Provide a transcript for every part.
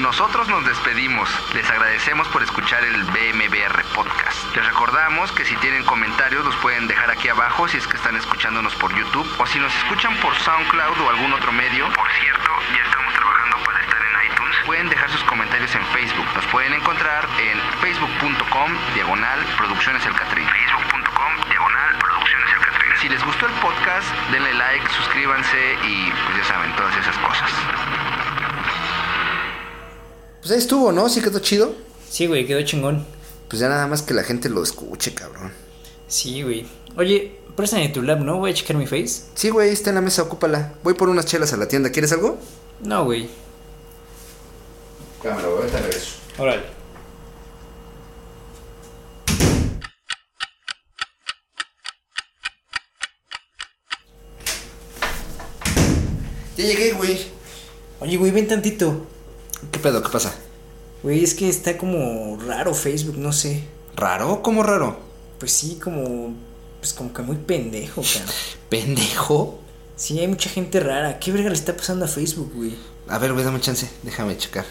Nosotros nos despedimos. Les agradecemos por escuchar el BMBR Podcast. Les recordamos que si tienen comentarios los pueden dejar aquí abajo si es que están escuchándonos por YouTube o si nos escuchan por SoundCloud o algún otro medio. Por cierto, ya estamos trabajando para estar en iTunes. Pueden dejar sus comentarios en Facebook. Nos pueden encontrar en facebook.com diagonal producciones el Catrín. Facebook.com diagonal producciones el. Si les gustó el podcast, denle like, suscríbanse y pues ya saben, todas Pues ahí estuvo, ¿no? Sí quedó chido. Sí, güey, quedó chingón. Pues ya nada más que la gente lo escuche, cabrón. Sí, güey. Oye, préstame tu lab, ¿no? Voy a checar mi face. Sí, güey, está en la mesa, ocúpala. Voy por unas chelas a la tienda. ¿Quieres algo? No, güey. Cámara, güey, ahorita regreso. Órale. Ya llegué, güey. Oye, güey, ven tantito. ¿Qué pedo? ¿Qué pasa? Güey, es que está como raro Facebook, no sé. ¿Raro? ¿Cómo raro? Pues sí, como. Pues como que muy pendejo, cara. ¿Pendejo? Sí, hay mucha gente rara. ¿Qué verga le está pasando a Facebook, güey? A ver, güey, dame chance. Déjame checar.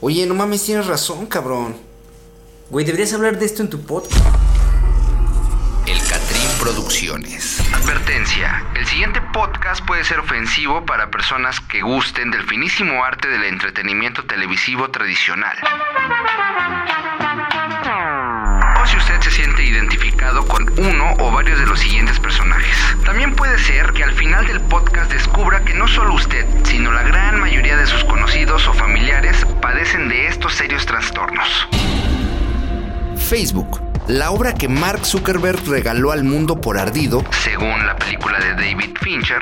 Oye, no mames, tienes razón, cabrón. Güey, deberías hablar de esto en tu podcast. Producciones. Advertencia. El siguiente podcast puede ser ofensivo para personas que gusten del finísimo arte del entretenimiento televisivo tradicional. O si usted se siente identificado con uno o varios de los siguientes personajes. También puede ser que al final del podcast descubra que no solo usted, sino la gran mayoría de sus conocidos o familiares padecen de estos serios trastornos. Facebook, la obra que Mark Zuckerberg regaló al mundo por ardido, Según la película de David Fincher,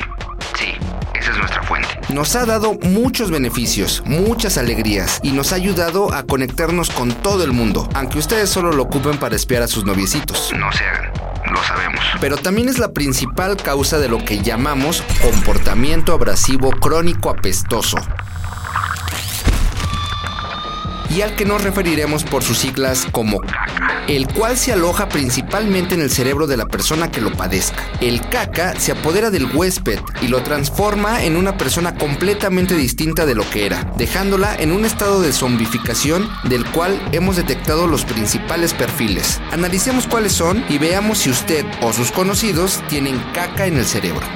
sí, esa es nuestra fuente. nos ha dado muchos beneficios, muchas alegrías y nos ha ayudado a conectarnos con todo el mundo, aunque ustedes solo lo ocupen para espiar a sus noviecitos. No se hagan, lo sabemos. Pero también es la principal causa de lo que llamamos comportamiento abrasivo crónico apestoso. Y al que nos referiremos por sus siglas como caca, el cual se aloja principalmente en el cerebro de la persona que lo padezca. El caca se apodera del huésped y lo transforma en una persona completamente distinta de lo que era, dejándola en un estado de zombificación del cual hemos detectado los principales perfiles. Analicemos cuáles son y veamos si usted o sus conocidos tienen caca en el cerebro.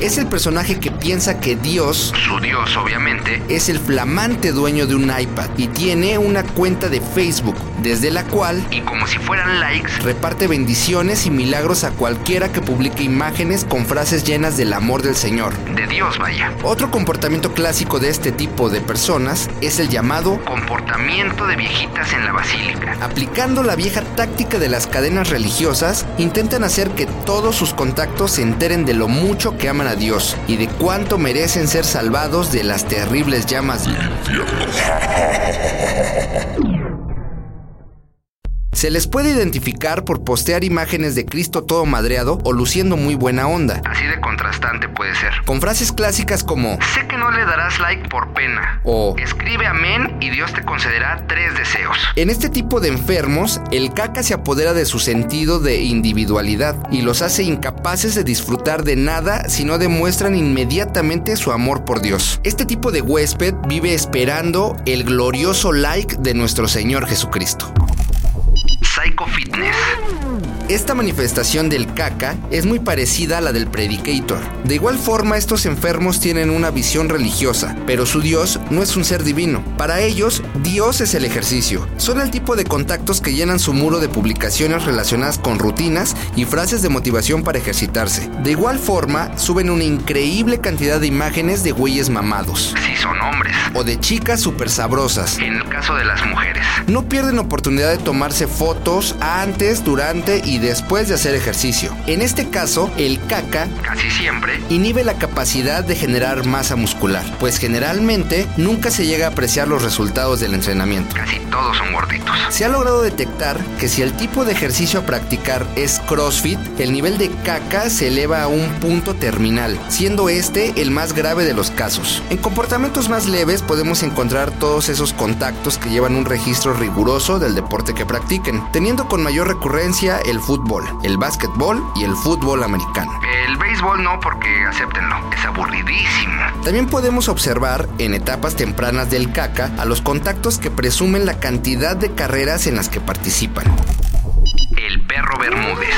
Es el personaje que piensa que Dios Su dios, obviamente, es el flamante dueño de un iPad y tiene una cuenta de Facebook, desde la cual y como si fueran likes, reparte bendiciones y milagros a cualquiera que publique imágenes con frases llenas del amor del Señor. de Dios vaya. Otro comportamiento clásico de este tipo de personas es el llamado Comportamiento de viejitas en la basílica. Aplicando la vieja táctica de las cadenas religiosas, intentan hacer que todos sus contactos se enteren de lo mucho que aman a Dios y de cuánto merecen ser salvados de las terribles llamas del Se les puede identificar por postear imágenes de Cristo todo madreado o luciendo muy buena onda, Así de contrastante puede ser. con frases clásicas como Sé que no le darás like por pena. o Escribe amén y Dios te concederá tres deseos. En este tipo de enfermos, el caca se apodera de su sentido de individualidad y los hace incapaces de disfrutar de nada si no demuestran inmediatamente su amor por Dios. Este tipo de huésped vive esperando el glorioso like de nuestro Señor Jesucristo. Psycho Fitness. Esta manifestación del caca es muy parecida a la del predicator. De igual forma, estos enfermos tienen una visión religiosa, pero su Dios no es un ser divino. Para ellos, Dios es el ejercicio. Son el tipo de contactos que llenan su muro de publicaciones relacionadas con rutinas y frases de motivación para ejercitarse. De igual forma, suben una increíble cantidad de imágenes de güeyes mamados Si son hombres. o de chicas súper sabrosas. En el caso de las mujeres. No pierden oportunidad de tomarse fotos antes, durante y después de hacer ejercicio. En este caso, el caca Casi siempre. inhibe la capacidad de generar masa muscular, pues generalmente nunca se llega a apreciar los resultados del entrenamiento. Casi todos son gorditos. Se ha logrado detectar que si el tipo de ejercicio a practicar es CrossFit, el nivel de caca se eleva a un punto terminal, siendo este el más grave de los casos. En comportamientos más leves podemos encontrar todos esos contactos que llevan un registro riguroso del deporte que practiquen, teniendo con mayor recurrencia el fútbol, el básquetbol y el fútbol americano. El béisbol no porque acéptenlo, es aburridísimo. También podemos observar en etapas tempranas del caca a los contactos que presumen la cantidad de carreras en las que participan. El perro Bermúdez.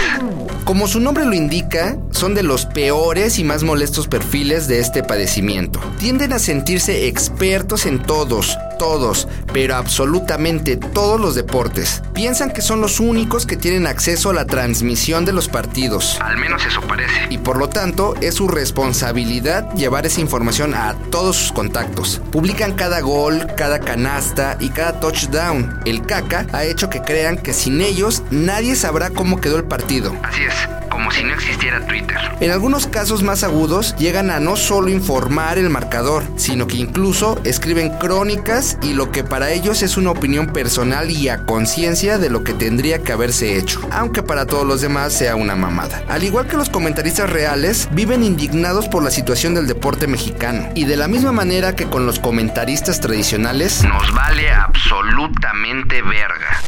Como su nombre lo indica, son de los peores y más molestos perfiles de este padecimiento. Tienden a sentirse expertos en todos, todos, pero absolutamente todos los deportes. Piensan que son los únicos que tienen acceso a la transmisión de los partidos. Al menos eso parece. Y por lo tanto, es su responsabilidad llevar esa información a todos sus contactos. Publican cada gol, cada canasta y cada touchdown. El caca ha hecho que crean que sin ellos nadie sabrá cómo quedó el partido. Así es, como si no existiera Twitter. En algunos casos más agudos, llegan a no solo informar el marcador, sino que incluso escriben crónicas y lo que para ellos es una opinión personal y a conciencia de lo que tendría que haberse hecho, aunque para todos los demás sea una mamada. Al igual que los comentaristas reales, viven indignados por la situación del deporte mexicano, y de la misma manera que con los comentaristas tradicionales, Nos vale absolutamente verga.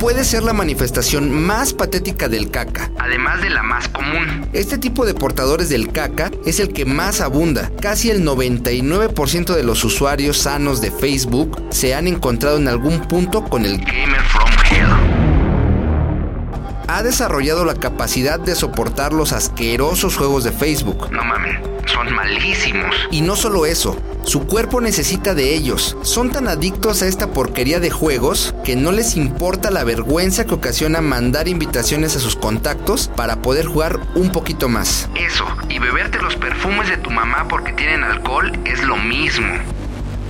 Puede ser la manifestación más patética del caca. Además de la más común. Este tipo de portadores del caca es el que más abunda. Casi el 99% de los usuarios sanos de Facebook se han encontrado en algún punto con el Gamer from Hell. Ha desarrollado la capacidad de soportar los asquerosos juegos de Facebook. No mamen, son malísimos. Y no solo eso, su cuerpo necesita de ellos. Son tan adictos a esta porquería de juegos que no les importa la vergüenza que ocasiona mandar invitaciones a sus contactos para poder jugar un poquito más. Eso, y beberte los perfumes de tu mamá porque tienen alcohol es lo mismo.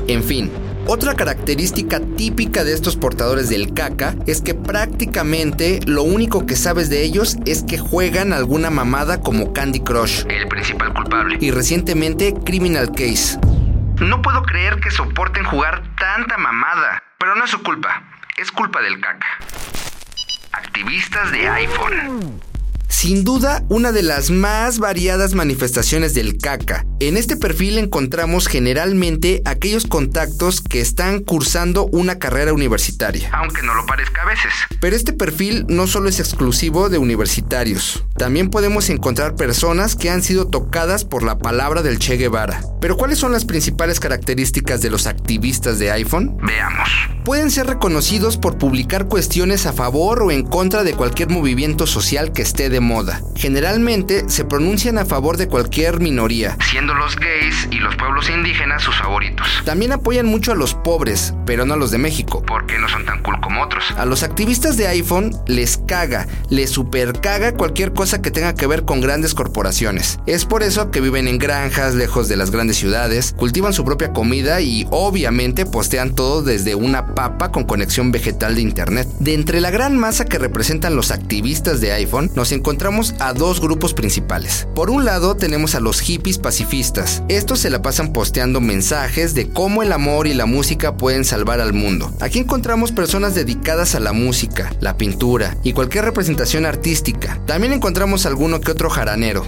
En fin, otra característica típica de estos portadores del caca es que prácticamente lo único que sabes de ellos es que juegan alguna mamada como Candy Crush El principal culpable. y recientemente Criminal Case. No puedo creer que soporten jugar tanta mamada. Pero no es su culpa, es culpa del caca. Activistas de iPhone. Sin duda, una de las más variadas manifestaciones del caca. En este perfil encontramos generalmente aquellos contactos que están cursando una carrera universitaria. Aunque no lo parezca a veces. Pero este perfil no solo es exclusivo de universitarios. También podemos encontrar personas que han sido tocadas por la palabra del Che Guevara. Pero ¿cuáles son las principales características de los activistas de iPhone? Veamos. Pueden ser reconocidos por publicar cuestiones a favor o en contra de cualquier movimiento social que esté de moda. Generalmente se pronuncian a favor de cualquier minoría. Siendo los gays y los pueblos indígenas sus favoritos. También apoyan mucho a los pobres, pero no a los de México. Porque no son tan cool como otros. A los activistas de iPhone les caga, les super caga cualquier cosa que tenga que ver con grandes corporaciones. Es por eso que viven en granjas, lejos de las grandes ciudades, cultivan su propia comida y obviamente postean todo desde una papa con conexión vegetal de internet. De entre la gran masa que representan los activistas de iPhone, nos encontramos a dos grupos principales. Por un lado tenemos a los hippies pacifistas. Estos se la pasan posteando mensajes de cómo el amor y la música pueden salvar al mundo. Aquí encontramos personas dedicadas a la música, la pintura y cualquier representación artística. También encontramos alguno que otro jaranero.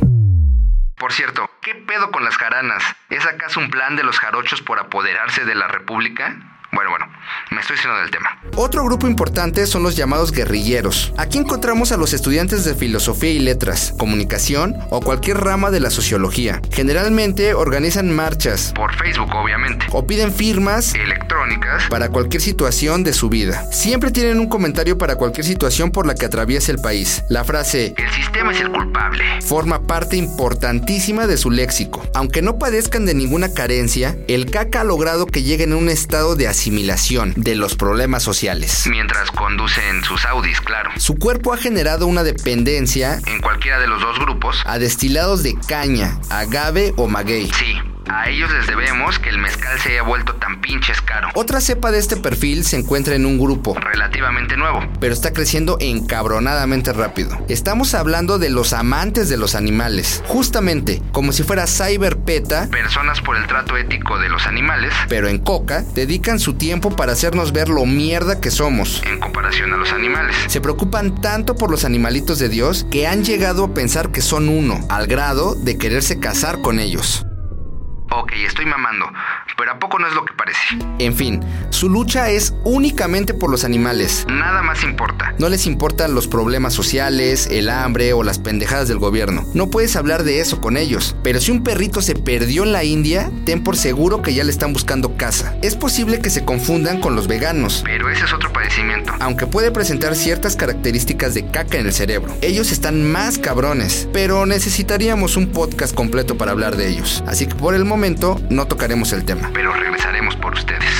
Por cierto, ¿qué pedo con las jaranas? ¿Es acaso un plan de los jarochos por apoderarse de la república? Bueno, bueno, me estoy saliendo del tema. Otro grupo importante son los llamados guerrilleros. Aquí encontramos a los estudiantes de filosofía y letras, comunicación o cualquier rama de la sociología. Generalmente organizan marchas Por Facebook, obviamente. o piden firmas Electrónicas. para cualquier situación de su vida. Siempre tienen un comentario para cualquier situación por la que atraviesa el país. La frase El sistema es el culpable. forma parte importantísima de su léxico. Aunque no padezcan de ninguna carencia, el caca ha logrado que lleguen a un estado de asimilación de los problemas sociales. Mientras conducen sus Audis, claro. Su cuerpo ha generado una dependencia En cualquiera de los dos grupos. a destilados de caña, agave o maguey. Sí, a ellos les debemos que el mezcal se haya vuelto tan pinches caro. Otra cepa de este perfil se encuentra en un grupo, Relativamente nuevo. pero está creciendo encabronadamente rápido. Estamos hablando de los amantes de los animales, justamente como si fuera cyberpeta, Personas por el trato ético de los animales pero en coca, dedican su tiempo para hacernos ver lo mierda que somos. en comparación a los animales. Se preocupan tanto por los animalitos de Dios que han llegado a pensar que son uno, al grado de quererse casar con ellos. Ok, estoy mamando, pero ¿a poco no es lo que parece? En fin, su lucha es únicamente por los animales. Nada más importa. No les importan los problemas sociales, el hambre o las pendejadas del gobierno. No puedes hablar de eso con ellos. Pero si un perrito se perdió en la India, ten por seguro que ya le están buscando casa. Es posible que se confundan con los veganos. Pero ese es otro padecimiento. Aunque puede presentar ciertas características de caca en el cerebro. Ellos están más cabrones, pero necesitaríamos un podcast completo para hablar de ellos. Así que por el momento no tocaremos el tema. Pero regresaremos por ustedes.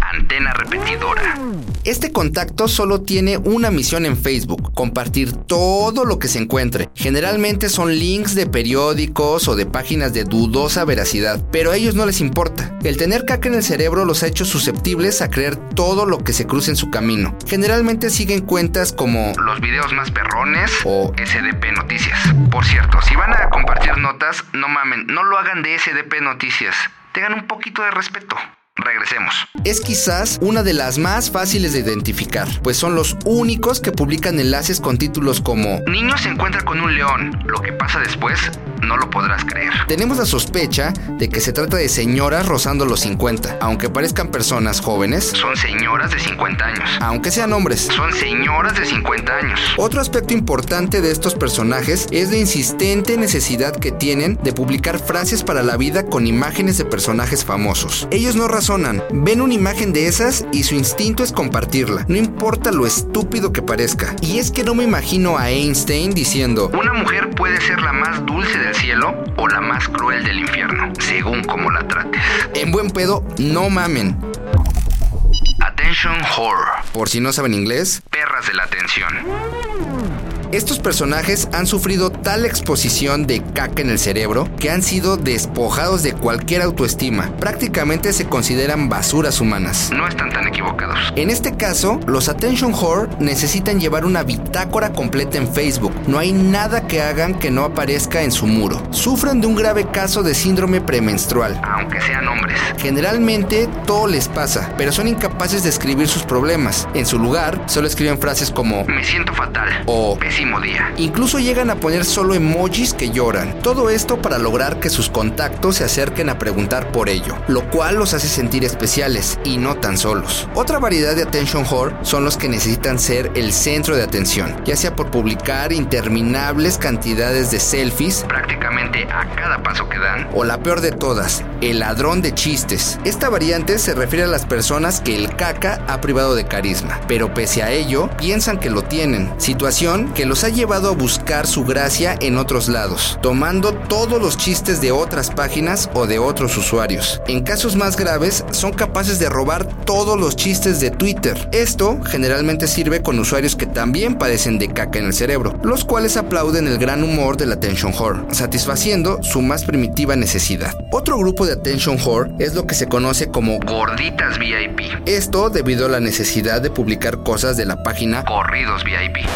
Antena repetidora. Este contacto solo tiene una misión en Facebook, compartir todo lo que se encuentre. Generalmente son links de periódicos o de páginas de dudosa veracidad, pero a ellos no les importa. El tener caca en el cerebro los ha hecho susceptibles a creer todo lo que se cruce en su camino. Generalmente siguen cuentas como Los videos más perrones o SDP Noticias. Por cierto, si van a compartir notas, no mamen, no lo hagan de SDP Noticias. Tengan un poquito de respeto. Regresemos. es quizás una de las más fáciles de identificar, pues son los únicos que publican enlaces con títulos como Niño se encuentra con un león. Lo que pasa después no lo podrás creer. Tenemos la sospecha de que se trata de señoras rozando los 50, aunque parezcan personas jóvenes, Son señoras de 50 años. aunque sean hombres. Son señoras de 50 años. Otro aspecto importante de estos personajes es la insistente necesidad que tienen de publicar frases para la vida con imágenes de personajes famosos. Ellos no razonan, ven una imagen de esas y su instinto es compartirla, no importa lo estúpido que parezca. Y es que no me imagino a Einstein diciendo, Una mujer puede ser la más dulce del cielo o la más cruel del infierno, según como la trates. en buen pedo, no mamen. Attention Horror. Por si no saben inglés, Perras de la atención. Estos personajes han sufrido tal exposición de caca en el cerebro que han sido despojados de cualquier autoestima. Prácticamente se consideran basuras humanas. No están tan equivocados. En este caso, los Attention Whore necesitan llevar una bitácora completa en Facebook. No hay nada que hagan que no aparezca en su muro. Sufren de un grave caso de síndrome premenstrual. Aunque sean hombres. Generalmente todo les pasa, pero son incapaces de escribir sus problemas. En su lugar, solo escriben frases como Me siento fatal. o Día. Incluso llegan a poner solo emojis que lloran. Todo esto para lograr que sus contactos se acerquen a preguntar por ello, lo cual los hace sentir especiales y no tan solos. Otra variedad de attention whore son los que necesitan ser el centro de atención, ya sea por publicar interminables cantidades de selfies Prácticamente a cada paso que dan. o la peor de todas, el ladrón de chistes. Esta variante se refiere a las personas que el caca ha privado de carisma, pero pese a ello piensan que lo tienen, situación que los ha llevado a buscar su gracia en otros lados, tomando todos los chistes de otras páginas o de otros usuarios. En casos más graves son capaces de robar todos los chistes de Twitter. Esto generalmente sirve con usuarios que también padecen de caca en el cerebro, los cuales aplauden el gran humor del attention whore, satisfaciendo su más primitiva necesidad. Otro grupo de attention whore es lo que se conoce como Gorditas VIP. esto debido a la necesidad de publicar cosas de la página Corridos VIP.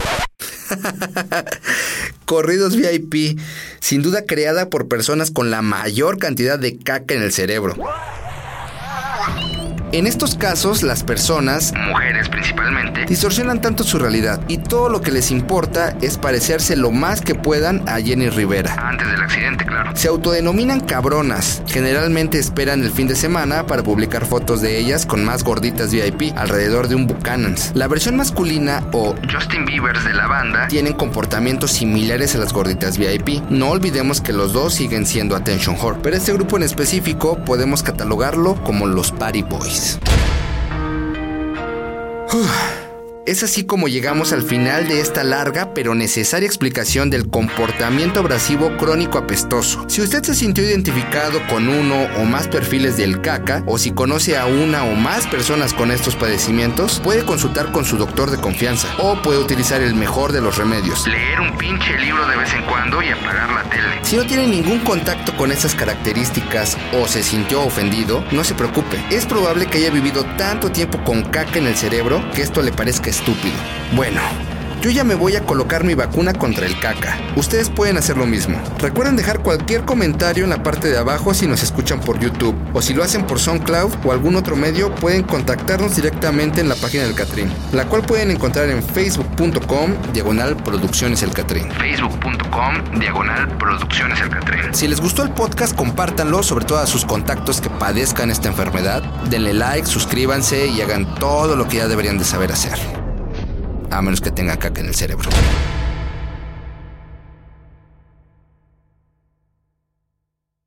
Corridos VIP, sin duda creada por personas con la mayor cantidad de caca en el cerebro. En estos casos, las personas Mujeres principalmente. distorsionan tanto su realidad y todo lo que les importa es parecerse lo más que puedan a Jenny Rivera. Antes del accidente, claro. Se autodenominan cabronas. Generalmente esperan el fin de semana para publicar fotos de ellas con más gorditas VIP alrededor de un Buchanan's. La versión masculina o Justin Bieber de la banda. tienen comportamientos similares a las gorditas VIP. No olvidemos que los dos siguen siendo attention whore, pero este grupo en específico podemos catalogarlo como los party boys. Please. Es así como llegamos al final de esta larga pero necesaria explicación del comportamiento abrasivo crónico apestoso. Si usted se sintió identificado con uno o más perfiles del caca, o si conoce a una o más personas con estos padecimientos, puede consultar con su doctor de confianza o puede utilizar el mejor de los remedios. Leer un pinche libro de vez en cuando y apagar la tele. Si no tiene ningún contacto con esas características o se sintió ofendido, no se preocupe. Es probable que haya vivido tanto tiempo con caca en el cerebro que esto le parezca estúpido. Bueno, Yo ya me voy a colocar mi vacuna contra el caca. Ustedes pueden hacer lo mismo. Recuerden dejar cualquier comentario en la parte de abajo si nos escuchan por YouTube o si lo hacen por SoundCloud o algún otro medio pueden contactarnos directamente en la página del Catrín, la cual pueden encontrar en facebook.com diagonal producciones el Catrín. Facebook.com diagonal producciones el Catrín. Si les gustó el podcast, compártanlo, sobre todo a sus contactos que padezcan esta enfermedad. Denle like, suscríbanse y hagan todo lo que ya deberían de saber hacer. A menos que tengan caca en el cerebro.